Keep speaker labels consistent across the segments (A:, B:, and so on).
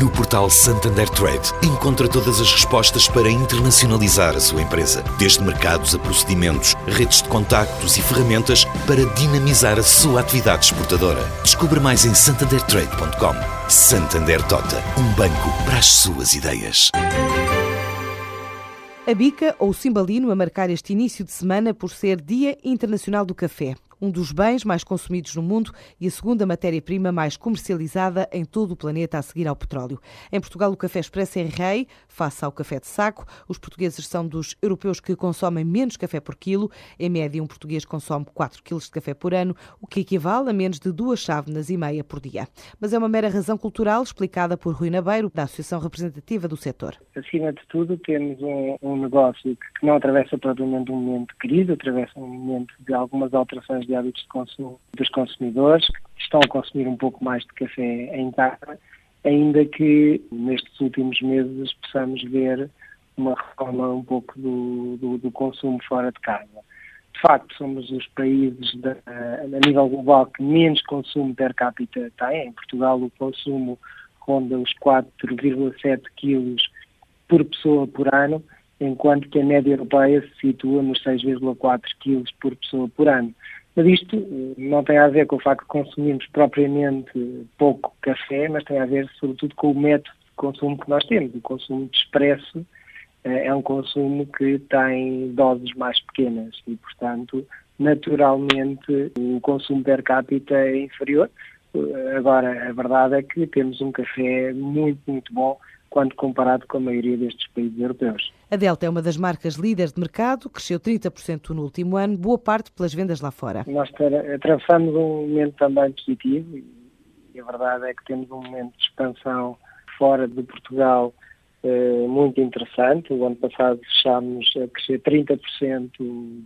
A: No portal Santander Trade, encontra todas as respostas para internacionalizar a sua empresa, desde mercados a procedimentos, redes de contactos e ferramentas para dinamizar a sua atividade exportadora. Descubra mais em santandertrade.com. Santander Tota, um banco para as suas ideias.
B: A bica ou o cimbalino a marcar este início de semana por ser Dia Internacional do Café um dos bens mais consumidos no mundo e a segunda matéria-prima mais comercializada em todo o planeta a seguir ao petróleo. Em Portugal, o café expresso é rei, face ao café de saco. Os portugueses são dos europeus que consomem menos café por quilo. Em média, um português consome 4 quilos de café por ano, o que equivale a menos de duas chávenas e meia por dia. Mas é uma mera razão cultural explicada por Rui Nabeiro, da Associação Representativa do Setor.
C: Acima de tudo, temos um, um negócio que não atravessa propriamente um momento de crise, atravessa um momento de algumas alterações de hábitos de consumo dos consumidores, que estão a consumir um pouco mais de café em casa, ainda que nestes últimos meses possamos ver uma reforma um pouco do, do, do consumo fora de casa. De facto, somos os países a nível global que menos consumo per capita têm. Em Portugal, o consumo ronda os 4,7 quilos por pessoa por ano, enquanto que a média europeia se situa nos 6,4 quilos por pessoa por ano. Mas isto não tem a ver com o facto de consumirmos propriamente pouco café, mas tem a ver sobretudo com o método de consumo que nós temos. O consumo de expresso é um consumo que tem doses mais pequenas e, portanto, naturalmente o consumo per capita é inferior. Agora, a verdade é que temos um café muito, muito bom quando comparado com a maioria destes países europeus.
B: A Delta é uma das marcas líderes de mercado, cresceu 30% no último ano, boa parte pelas vendas lá fora.
C: Nós atravessamos um momento também positivo e a verdade é que temos um momento de expansão fora de Portugal eh, muito interessante. O ano passado fechámos a crescer 30%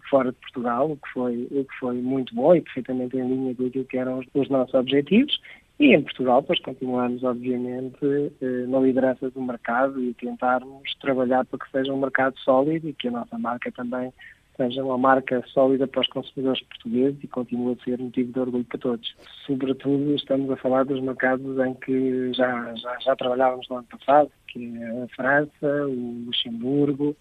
C: fora de Portugal, o que, foi, o que foi muito bom e perfeitamente em linha com aquilo que eram os, os nossos objetivos. E em Portugal, pois continuamos, obviamente, eh, na liderança do mercado e tentarmos trabalhar para que seja um mercado sólido e que a nossa marca também seja uma marca sólida para os consumidores portugueses e continue a ser motivo de orgulho para todos. Sobretudo, estamos a falar dos mercados em que já, já, já trabalhávamos no ano passado, que é a França, o Luxemburgo,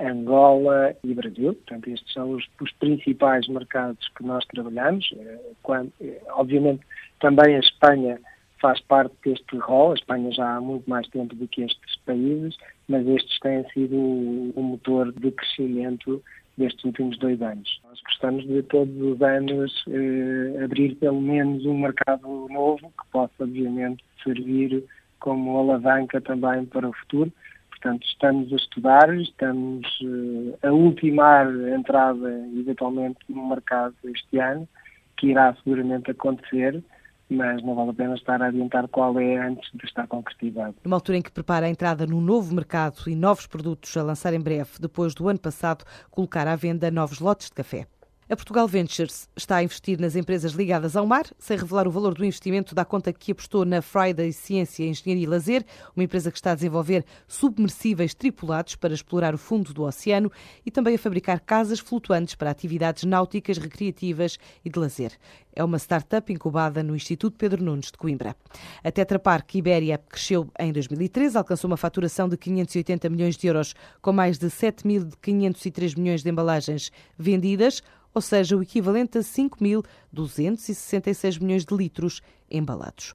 C: Angola e Brasil. Portanto, estes são os, os principais mercados que nós trabalhamos. Eh, quando, eh, obviamente, também a Espanha faz parte deste rol. A Espanha já há muito mais tempo do que estes países, mas estes têm sido o motor de crescimento destes últimos dois anos. Nós gostamos de todos os anos eh, abrir pelo menos um mercado novo que possa, obviamente, servir como alavanca também para o futuro. Portanto, estamos a estudar, estamos uh, a ultimar a entrada, eventualmente, no mercado este ano, que irá seguramente acontecer, mas não vale a pena estar a adiantar qual é antes de estar concretizado.
B: Numa altura em que prepara a entrada no novo mercado e novos produtos a lançar em breve, depois do ano passado colocar à venda novos lotes de café. A Portugal Ventures está a investir nas empresas ligadas ao mar, sem revelar o valor do investimento, dá conta que apostou na Friday Ciência, Engenharia e Lazer, uma empresa que está a desenvolver submersíveis tripulados para explorar o fundo do oceano e também a fabricar casas flutuantes para atividades náuticas, recreativas e de lazer. É uma startup incubada no Instituto Pedro Nunes de Coimbra. A Tetra Pak Ibéria cresceu em 2013, alcançou uma faturação de 580 milhões de euros, com mais de 7.503 milhões de embalagens vendidas, ou seja, o equivalente a 5.266 milhões de litros embalados.